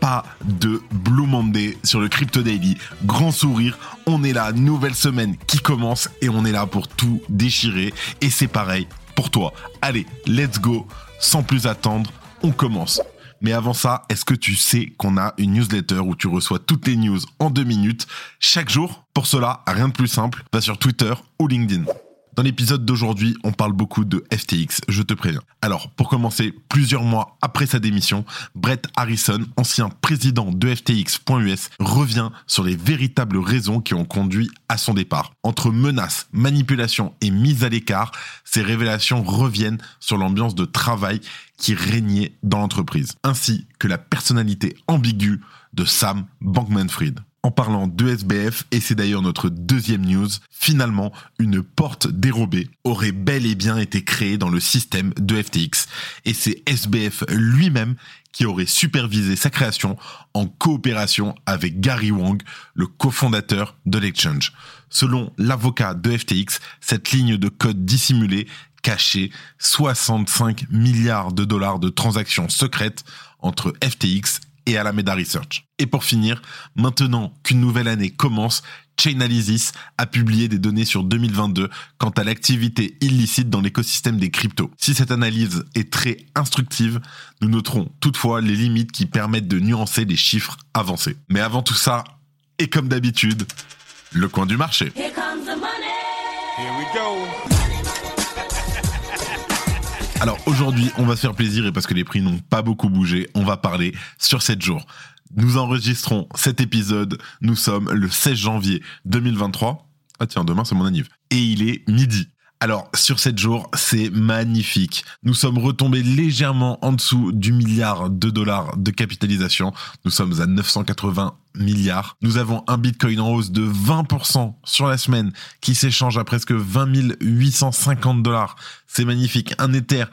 Pas de Blue Monday sur le Crypto Daily. Grand sourire, on est là, nouvelle semaine qui commence et on est là pour tout déchirer. Et c'est pareil pour toi. Allez, let's go. Sans plus attendre, on commence. Mais avant ça, est-ce que tu sais qu'on a une newsletter où tu reçois toutes les news en deux minutes chaque jour? Pour cela, rien de plus simple, va sur Twitter ou LinkedIn. Dans l'épisode d'aujourd'hui, on parle beaucoup de FTX, je te préviens. Alors, pour commencer, plusieurs mois après sa démission, Brett Harrison, ancien président de FTX.us, revient sur les véritables raisons qui ont conduit à son départ. Entre menaces, manipulations et mise à l'écart, ces révélations reviennent sur l'ambiance de travail qui régnait dans l'entreprise, ainsi que la personnalité ambiguë de Sam Bankman-Fried en parlant de SBF, et c'est d'ailleurs notre deuxième news, finalement, une porte dérobée aurait bel et bien été créée dans le système de FTX. Et c'est SBF lui-même qui aurait supervisé sa création en coopération avec Gary Wang, le cofondateur de l'exchange. Selon l'avocat de FTX, cette ligne de code dissimulée cachait 65 milliards de dollars de transactions secrètes entre FTX et Alameda Research. Et pour finir, maintenant qu'une nouvelle année commence, Chainalysis a publié des données sur 2022 quant à l'activité illicite dans l'écosystème des cryptos. Si cette analyse est très instructive, nous noterons toutefois les limites qui permettent de nuancer les chiffres avancés. Mais avant tout ça, et comme d'habitude, le coin du marché. Here comes the money. Here we go. Alors aujourd'hui, on va se faire plaisir et parce que les prix n'ont pas beaucoup bougé, on va parler sur 7 jours. Nous enregistrons cet épisode, nous sommes le 16 janvier 2023. Ah tiens, demain c'est mon anniv. Et il est midi. Alors, sur 7 jours, c'est magnifique. Nous sommes retombés légèrement en dessous du milliard de dollars de capitalisation. Nous sommes à 980 milliards. Nous avons un Bitcoin en hausse de 20% sur la semaine qui s'échange à presque 20 850 dollars. C'est magnifique. Un Ether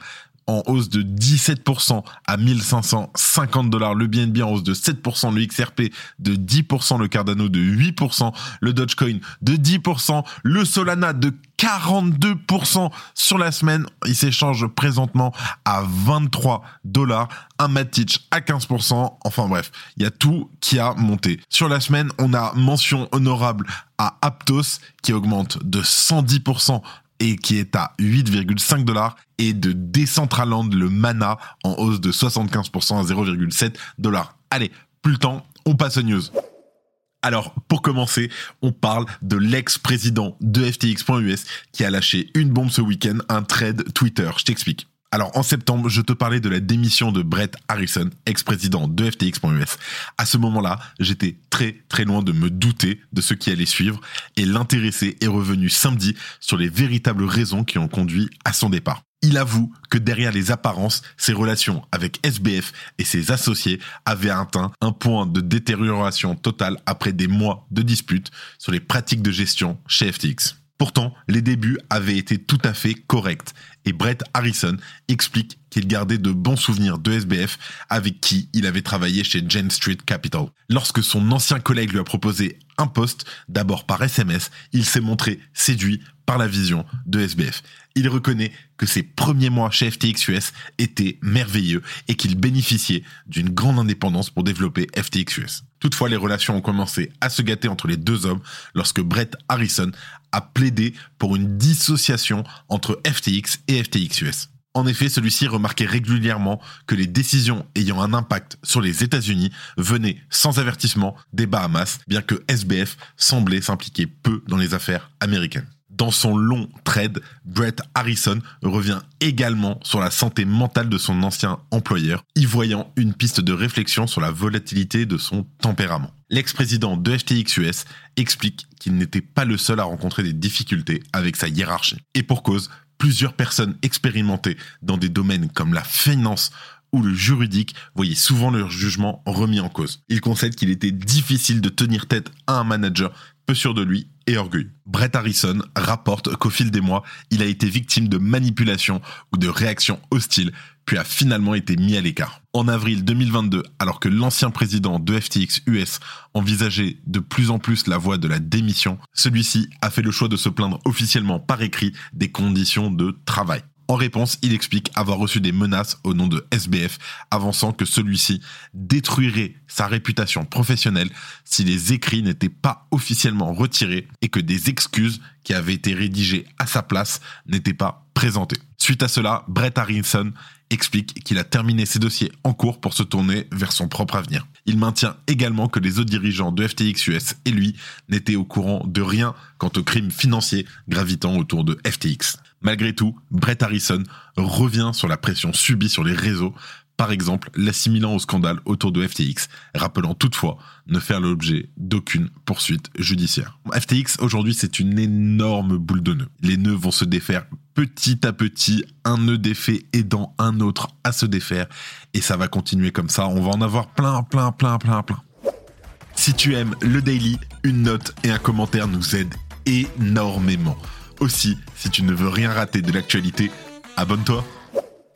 en hausse de 17% à 1550 dollars, le BNB en hausse de 7%, le XRP de 10%, le Cardano de 8%, le Dogecoin de 10%, le Solana de 42% sur la semaine. Il s'échange présentement à 23 dollars, un Matic à 15%. Enfin bref, il y a tout qui a monté. Sur la semaine, on a mention honorable à Aptos qui augmente de 110% et qui est à 8,5 dollars et de Decentraland le Mana en hausse de 75% à 0,7 dollars. Allez, plus le temps, on passe aux news. Alors, pour commencer, on parle de l'ex-président de FTX.us qui a lâché une bombe ce week-end, un trade Twitter. Je t'explique. Alors en septembre, je te parlais de la démission de Brett Harrison, ex-président de FTX.us. À ce moment-là, j'étais très très loin de me douter de ce qui allait suivre et l'intéressé est revenu samedi sur les véritables raisons qui ont conduit à son départ. Il avoue que derrière les apparences, ses relations avec SBF et ses associés avaient atteint un point de détérioration totale après des mois de disputes sur les pratiques de gestion chez FTX. Pourtant, les débuts avaient été tout à fait corrects et Brett Harrison explique qu'il gardait de bons souvenirs de SBF avec qui il avait travaillé chez Jane Street Capital. Lorsque son ancien collègue lui a proposé un poste, d'abord par SMS, il s'est montré séduit par la vision de SBF. Il reconnaît que ses premiers mois chez FTX US étaient merveilleux et qu'il bénéficiait d'une grande indépendance pour développer FTX US. Toutefois, les relations ont commencé à se gâter entre les deux hommes lorsque Brett Harrison a plaidé pour une dissociation entre FTX et FTX US. En effet, celui-ci remarquait régulièrement que les décisions ayant un impact sur les États-Unis venaient sans avertissement des Bahamas, bien que SBF semblait s'impliquer peu dans les affaires américaines. Dans son long trade, Brett Harrison revient également sur la santé mentale de son ancien employeur, y voyant une piste de réflexion sur la volatilité de son tempérament. L'ex-président de FTX US explique qu'il n'était pas le seul à rencontrer des difficultés avec sa hiérarchie. Et pour cause, plusieurs personnes expérimentées dans des domaines comme la finance où le juridique voyait souvent leur jugement remis en cause. Il concède qu'il était difficile de tenir tête à un manager peu sûr de lui et orgueilleux. Brett Harrison rapporte qu'au fil des mois, il a été victime de manipulations ou de réactions hostiles, puis a finalement été mis à l'écart. En avril 2022, alors que l'ancien président de FTX US envisageait de plus en plus la voie de la démission, celui-ci a fait le choix de se plaindre officiellement par écrit des conditions de travail. En réponse, il explique avoir reçu des menaces au nom de SBF, avançant que celui-ci détruirait sa réputation professionnelle si les écrits n'étaient pas officiellement retirés et que des excuses qui avaient été rédigées à sa place n'étaient pas présentées. Suite à cela, Brett Harrison explique qu'il a terminé ses dossiers en cours pour se tourner vers son propre avenir. Il maintient également que les autres dirigeants de FTX US et lui n'étaient au courant de rien quant aux crimes financiers gravitant autour de FTX. Malgré tout, Brett Harrison revient sur la pression subie sur les réseaux, par exemple l'assimilant au scandale autour de FTX, rappelant toutefois ne faire l'objet d'aucune poursuite judiciaire. FTX aujourd'hui c'est une énorme boule de nœuds. Les nœuds vont se défaire petit à petit, un nœud défait aidant un autre à se défaire, et ça va continuer comme ça, on va en avoir plein, plein, plein, plein, plein. Si tu aimes le daily, une note et un commentaire nous aident énormément. Aussi, si tu ne veux rien rater de l'actualité, abonne-toi.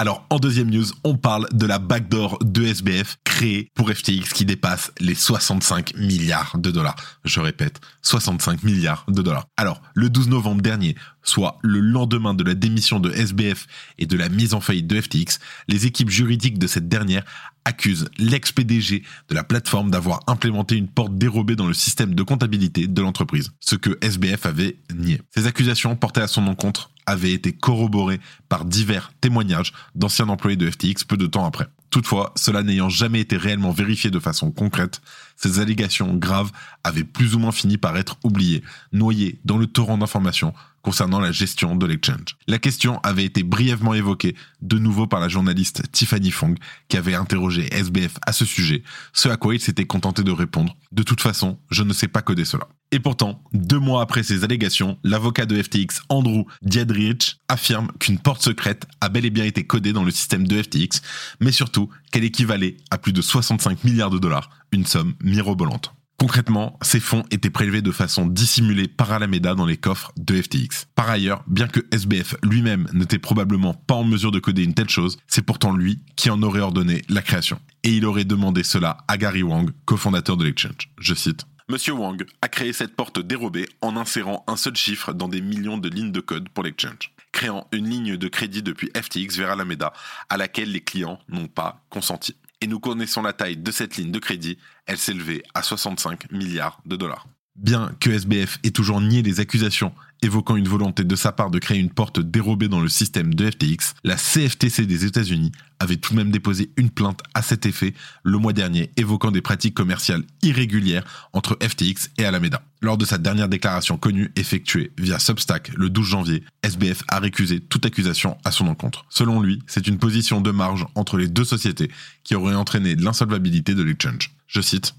Alors en deuxième news, on parle de la backdoor de SBF créée pour FTX qui dépasse les 65 milliards de dollars. Je répète, 65 milliards de dollars. Alors le 12 novembre dernier, soit le lendemain de la démission de SBF et de la mise en faillite de FTX, les équipes juridiques de cette dernière accusent l'ex-PDG de la plateforme d'avoir implémenté une porte dérobée dans le système de comptabilité de l'entreprise, ce que SBF avait nié. Ces accusations portées à son encontre avaient été corroborées par divers témoignages d'anciens employés de FTX peu de temps après. Toutefois, cela n'ayant jamais été réellement vérifié de façon concrète, ces allégations graves avaient plus ou moins fini par être oubliées, noyées dans le torrent d'informations concernant la gestion de l'exchange. La question avait été brièvement évoquée de nouveau par la journaliste Tiffany Fong qui avait interrogé SBF à ce sujet, ce à quoi il s'était contenté de répondre De toute façon, je ne sais pas coder cela. Et pourtant, deux mois après ces allégations, l'avocat de FTX, Andrew Diadrich, affirme qu'une porte secrète a bel et bien été codée dans le système de FTX, mais surtout qu'elle équivalait à plus de 65 milliards de dollars, une somme mirobolante. Concrètement, ces fonds étaient prélevés de façon dissimulée par Alameda dans les coffres de FTX. Par ailleurs, bien que SBF lui-même n'était probablement pas en mesure de coder une telle chose, c'est pourtant lui qui en aurait ordonné la création. Et il aurait demandé cela à Gary Wang, cofondateur de l'exchange. Je cite. Monsieur Wang a créé cette porte dérobée en insérant un seul chiffre dans des millions de lignes de code pour l'exchange, créant une ligne de crédit depuis FTX vers Alameda à laquelle les clients n'ont pas consenti et nous connaissons la taille de cette ligne de crédit, elle s'élevait à 65 milliards de dollars. Bien que SBF ait toujours nié les accusations évoquant une volonté de sa part de créer une porte dérobée dans le système de FTX, la CFTC des États-Unis avait tout de même déposé une plainte à cet effet le mois dernier évoquant des pratiques commerciales irrégulières entre FTX et Alameda. Lors de sa dernière déclaration connue effectuée via Substack le 12 janvier, SBF a récusé toute accusation à son encontre. Selon lui, c'est une position de marge entre les deux sociétés qui aurait entraîné l'insolvabilité de l'exchange. Je cite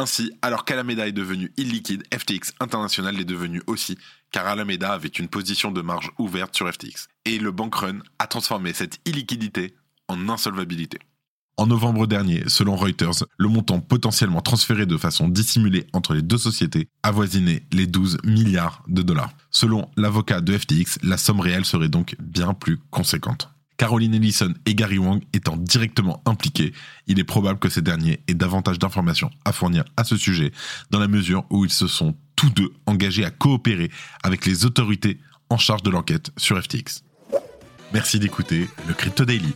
ainsi, alors qu'Alameda est devenu illiquide, FTX International l'est devenu aussi, car Alameda avait une position de marge ouverte sur FTX. Et le bank run a transformé cette illiquidité en insolvabilité. En novembre dernier, selon Reuters, le montant potentiellement transféré de façon dissimulée entre les deux sociétés avoisinait les 12 milliards de dollars. Selon l'avocat de FTX, la somme réelle serait donc bien plus conséquente. Caroline Ellison et Gary Wang étant directement impliqués, il est probable que ces derniers aient davantage d'informations à fournir à ce sujet, dans la mesure où ils se sont tous deux engagés à coopérer avec les autorités en charge de l'enquête sur FTX. Merci d'écouter le Crypto Daily.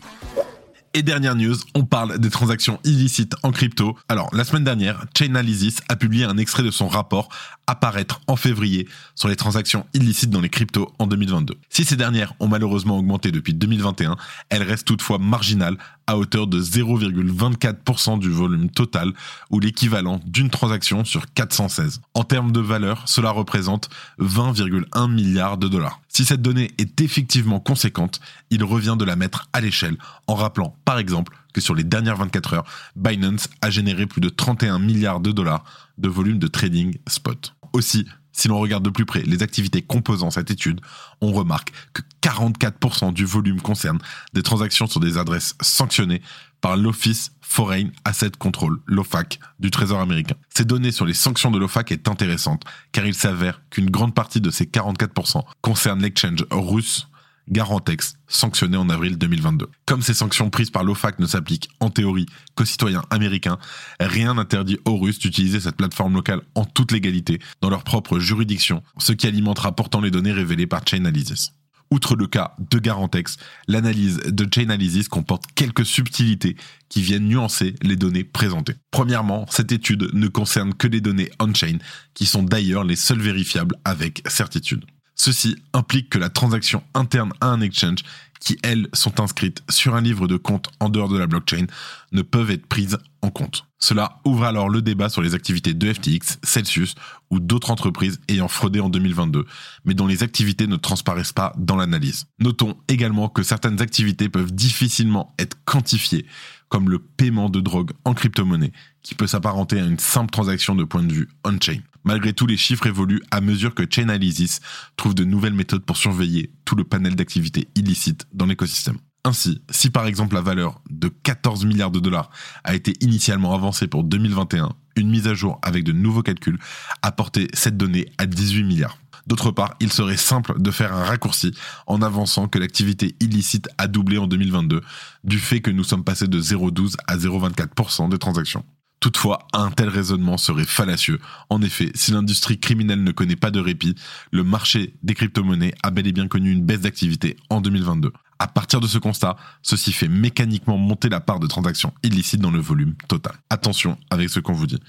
Et dernière news, on parle des transactions illicites en crypto. Alors, la semaine dernière, Chainalysis a publié un extrait de son rapport apparaître en février sur les transactions illicites dans les cryptos en 2022. Si ces dernières ont malheureusement augmenté depuis 2021, elles restent toutefois marginales à hauteur de 0,24% du volume total ou l'équivalent d'une transaction sur 416. En termes de valeur, cela représente 20,1 milliards de dollars. Si cette donnée est effectivement conséquente, il revient de la mettre à l'échelle en rappelant par exemple que sur les dernières 24 heures, Binance a généré plus de 31 milliards de dollars de volume de trading spot. Aussi, si l'on regarde de plus près les activités composant cette étude, on remarque que 44% du volume concerne des transactions sur des adresses sanctionnées, par l'Office Foreign Asset Control, l'OFAC, du Trésor américain. Ces données sur les sanctions de l'OFAC est intéressante, car il s'avère qu'une grande partie de ces 44% concerne l'exchange russe Garantex, sanctionné en avril 2022. Comme ces sanctions prises par l'OFAC ne s'appliquent en théorie qu'aux citoyens américains, rien n'interdit aux Russes d'utiliser cette plateforme locale en toute légalité dans leur propre juridiction, ce qui alimentera pourtant les données révélées par Chainalysis. Outre le cas de Garantex, l'analyse de Chainalysis comporte quelques subtilités qui viennent nuancer les données présentées. Premièrement, cette étude ne concerne que les données on-chain, qui sont d'ailleurs les seules vérifiables avec certitude. Ceci implique que la transaction interne à un exchange, qui elles sont inscrites sur un livre de compte en dehors de la blockchain, ne peuvent être prises en compte. Cela ouvre alors le débat sur les activités de FTX, Celsius ou d'autres entreprises ayant fraudé en 2022, mais dont les activités ne transparaissent pas dans l'analyse. Notons également que certaines activités peuvent difficilement être quantifiées, comme le paiement de drogue en crypto-monnaie, qui peut s'apparenter à une simple transaction de point de vue on-chain. Malgré tout, les chiffres évoluent à mesure que Chainalysis trouve de nouvelles méthodes pour surveiller tout le panel d'activités illicites dans l'écosystème. Ainsi, si par exemple la valeur de 14 milliards de dollars a été initialement avancée pour 2021, une mise à jour avec de nouveaux calculs a porté cette donnée à 18 milliards. D'autre part, il serait simple de faire un raccourci en avançant que l'activité illicite a doublé en 2022 du fait que nous sommes passés de 0,12 à 0,24% des transactions. Toutefois, un tel raisonnement serait fallacieux. En effet, si l'industrie criminelle ne connaît pas de répit, le marché des crypto-monnaies a bel et bien connu une baisse d'activité en 2022. À partir de ce constat, ceci fait mécaniquement monter la part de transactions illicites dans le volume total. Attention avec ce qu'on vous dit.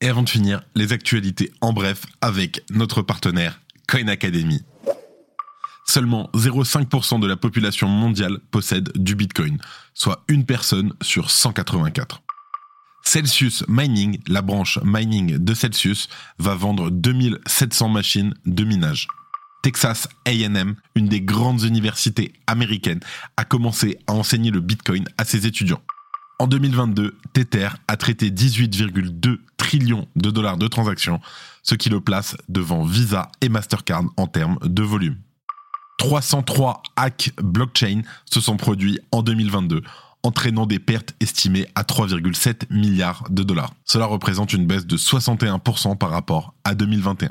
Et avant de finir, les actualités en bref avec notre partenaire Coin Academy. Seulement 0,5% de la population mondiale possède du Bitcoin, soit une personne sur 184. Celsius Mining, la branche mining de Celsius, va vendre 2700 machines de minage. Texas AM, une des grandes universités américaines, a commencé à enseigner le Bitcoin à ses étudiants. En 2022, Tether a traité 18,2 trillions de dollars de transactions, ce qui le place devant Visa et Mastercard en termes de volume. 303 hacks blockchain se sont produits en 2022, entraînant des pertes estimées à 3,7 milliards de dollars. Cela représente une baisse de 61% par rapport à 2021.